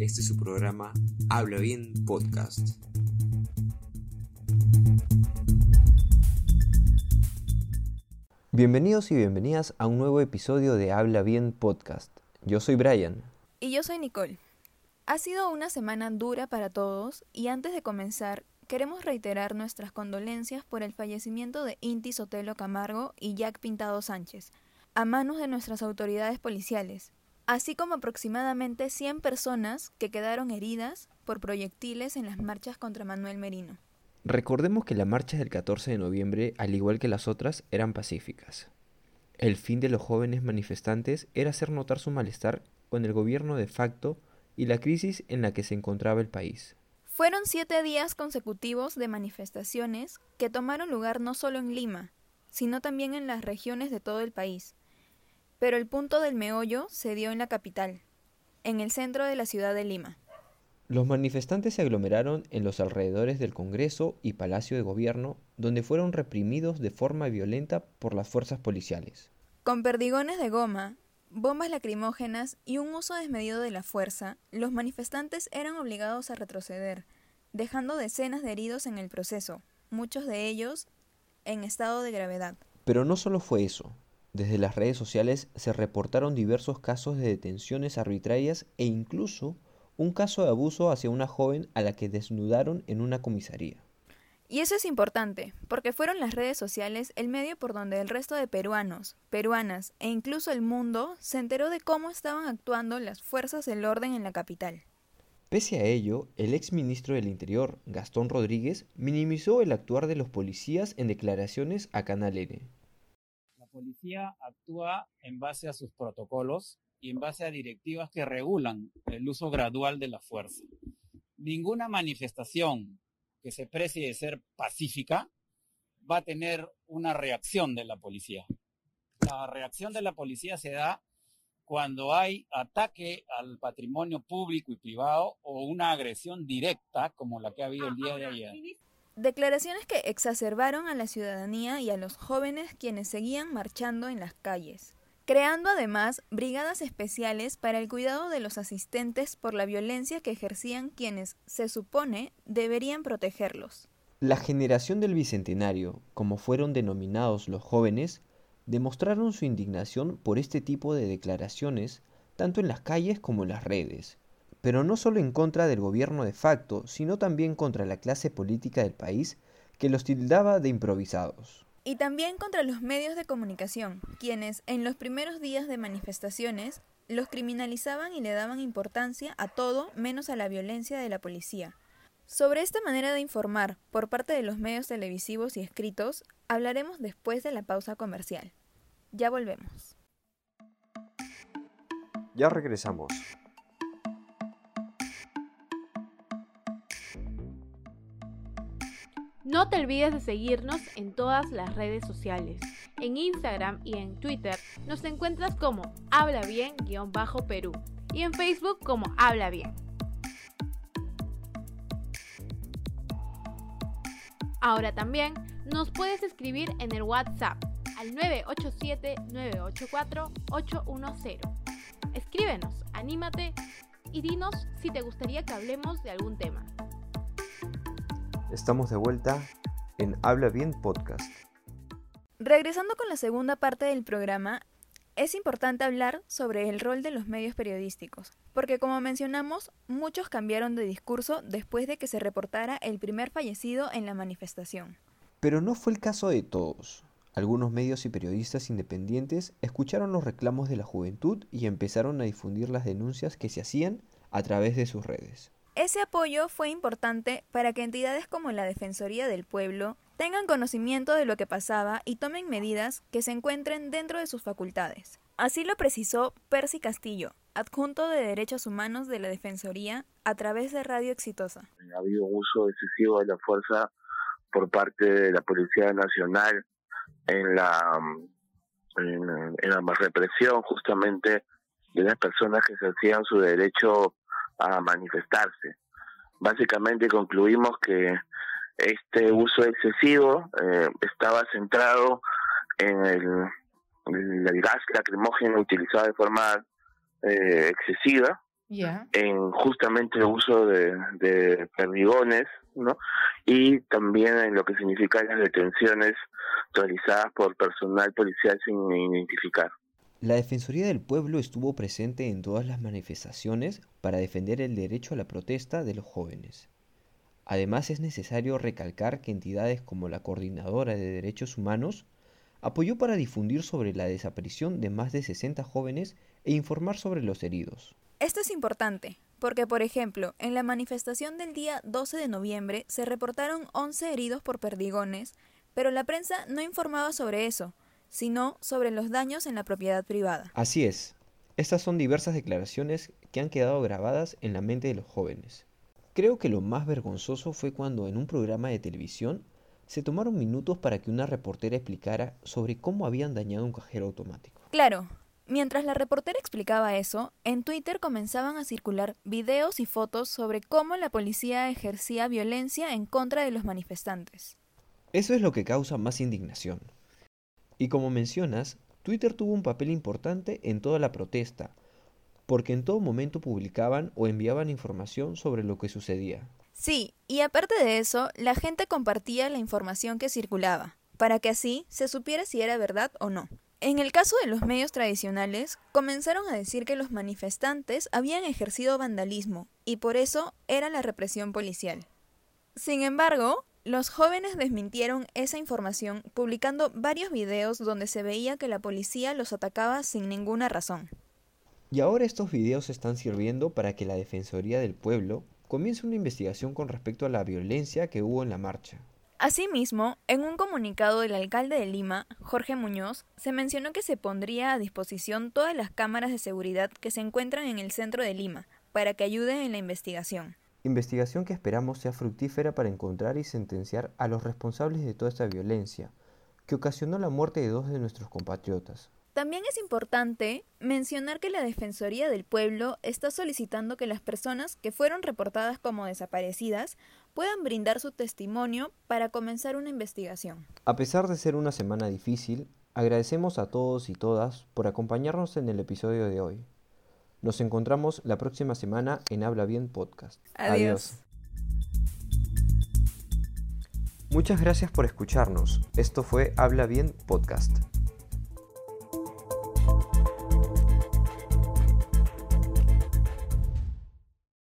Este es su programa Habla Bien Podcast. Bienvenidos y bienvenidas a un nuevo episodio de Habla Bien Podcast. Yo soy Brian. Y yo soy Nicole. Ha sido una semana dura para todos y antes de comenzar queremos reiterar nuestras condolencias por el fallecimiento de Inti Sotelo Camargo y Jack Pintado Sánchez, a manos de nuestras autoridades policiales, así como aproximadamente 100 personas que quedaron heridas por proyectiles en las marchas contra Manuel Merino. Recordemos que las marchas del 14 de noviembre, al igual que las otras, eran pacíficas. El fin de los jóvenes manifestantes era hacer notar su malestar con el gobierno de facto y la crisis en la que se encontraba el país. Fueron siete días consecutivos de manifestaciones que tomaron lugar no solo en Lima, sino también en las regiones de todo el país. Pero el punto del meollo se dio en la capital, en el centro de la ciudad de Lima. Los manifestantes se aglomeraron en los alrededores del Congreso y Palacio de Gobierno, donde fueron reprimidos de forma violenta por las fuerzas policiales. Con perdigones de goma, bombas lacrimógenas y un uso desmedido de la fuerza, los manifestantes eran obligados a retroceder, dejando decenas de heridos en el proceso, muchos de ellos en estado de gravedad. Pero no solo fue eso. Desde las redes sociales se reportaron diversos casos de detenciones arbitrarias e incluso un caso de abuso hacia una joven a la que desnudaron en una comisaría. Y eso es importante, porque fueron las redes sociales el medio por donde el resto de peruanos, peruanas e incluso el mundo se enteró de cómo estaban actuando las fuerzas del orden en la capital. Pese a ello, el ex ministro del Interior, Gastón Rodríguez, minimizó el actuar de los policías en declaraciones a Canal N. La policía actúa en base a sus protocolos y en base a directivas que regulan el uso gradual de la fuerza. Ninguna manifestación que se precie de ser pacífica va a tener una reacción de la policía. La reacción de la policía se da cuando hay ataque al patrimonio público y privado o una agresión directa como la que ha habido el día de ayer. Declaraciones que exacerbaron a la ciudadanía y a los jóvenes quienes seguían marchando en las calles, creando además brigadas especiales para el cuidado de los asistentes por la violencia que ejercían quienes, se supone, deberían protegerlos. La generación del Bicentenario, como fueron denominados los jóvenes, demostraron su indignación por este tipo de declaraciones tanto en las calles como en las redes, pero no solo en contra del gobierno de facto, sino también contra la clase política del país que los tildaba de improvisados. Y también contra los medios de comunicación, quienes en los primeros días de manifestaciones los criminalizaban y le daban importancia a todo menos a la violencia de la policía. Sobre esta manera de informar por parte de los medios televisivos y escritos hablaremos después de la pausa comercial. Ya volvemos. Ya regresamos. No te olvides de seguirnos en todas las redes sociales. En Instagram y en Twitter nos encuentras como Habla Bien-Perú y en Facebook como Habla Bien. Ahora también nos puedes escribir en el WhatsApp al 987-984-810. Escríbenos, anímate y dinos si te gustaría que hablemos de algún tema. Estamos de vuelta en Habla Bien Podcast. Regresando con la segunda parte del programa, es importante hablar sobre el rol de los medios periodísticos, porque como mencionamos, muchos cambiaron de discurso después de que se reportara el primer fallecido en la manifestación. Pero no fue el caso de todos. Algunos medios y periodistas independientes escucharon los reclamos de la juventud y empezaron a difundir las denuncias que se hacían a través de sus redes. Ese apoyo fue importante para que entidades como la Defensoría del Pueblo tengan conocimiento de lo que pasaba y tomen medidas que se encuentren dentro de sus facultades. Así lo precisó Percy Castillo, adjunto de Derechos Humanos de la Defensoría, a través de Radio Exitosa. Ha habido un uso excesivo de la fuerza por parte de la Policía Nacional en la, en, la represión justamente de las personas que se hacían su derecho a manifestarse. Básicamente concluimos que este uso excesivo eh, estaba centrado en el el, gas lacrimógeno utilizado de forma eh, excesiva en justamente el uso de, de perdigones, ¿no? Y también en lo que significa las detenciones realizadas por personal policial sin identificar. La Defensoría del Pueblo estuvo presente en todas las manifestaciones para defender el derecho a la protesta de los jóvenes. Además es necesario recalcar que entidades como la Coordinadora de Derechos Humanos apoyó para difundir sobre la desaparición de más de 60 jóvenes e informar sobre los heridos. Esto es importante, porque por ejemplo, en la manifestación del día 12 de noviembre se reportaron 11 heridos por perdigones, pero la prensa no informaba sobre eso, sino sobre los daños en la propiedad privada. Así es. Estas son diversas declaraciones que han quedado grabadas en la mente de los jóvenes. Creo que lo más vergonzoso fue cuando en un programa de televisión se tomaron minutos para que una reportera explicara sobre cómo habían dañado un cajero automático. Claro, Mientras la reportera explicaba eso, en Twitter comenzaban a circular videos y fotos sobre cómo la policía ejercía violencia en contra de los manifestantes. Eso es lo que causa más indignación. Y como mencionas, Twitter tuvo un papel importante en toda la protesta, porque en todo momento publicaban o enviaban información sobre lo que sucedía. Sí, y aparte de eso, la gente compartía la información que circulaba, para que así se supiera si era verdad o no. En el caso de los medios tradicionales, comenzaron a decir que los manifestantes habían ejercido vandalismo y por eso era la represión policial. Sin embargo, los jóvenes desmintieron esa información publicando varios videos donde se veía que la policía los atacaba sin ninguna razón. Y ahora estos videos están sirviendo para que la Defensoría del Pueblo comience una investigación con respecto a la violencia que hubo en la marcha. Asimismo, en un comunicado del alcalde de Lima, Jorge Muñoz, se mencionó que se pondría a disposición todas las cámaras de seguridad que se encuentran en el centro de Lima, para que ayuden en la investigación. Investigación que esperamos sea fructífera para encontrar y sentenciar a los responsables de toda esta violencia, que ocasionó la muerte de dos de nuestros compatriotas. También es importante mencionar que la Defensoría del Pueblo está solicitando que las personas que fueron reportadas como desaparecidas puedan brindar su testimonio para comenzar una investigación. A pesar de ser una semana difícil, agradecemos a todos y todas por acompañarnos en el episodio de hoy. Nos encontramos la próxima semana en Habla Bien Podcast. Adiós. Muchas gracias por escucharnos. Esto fue Habla Bien Podcast.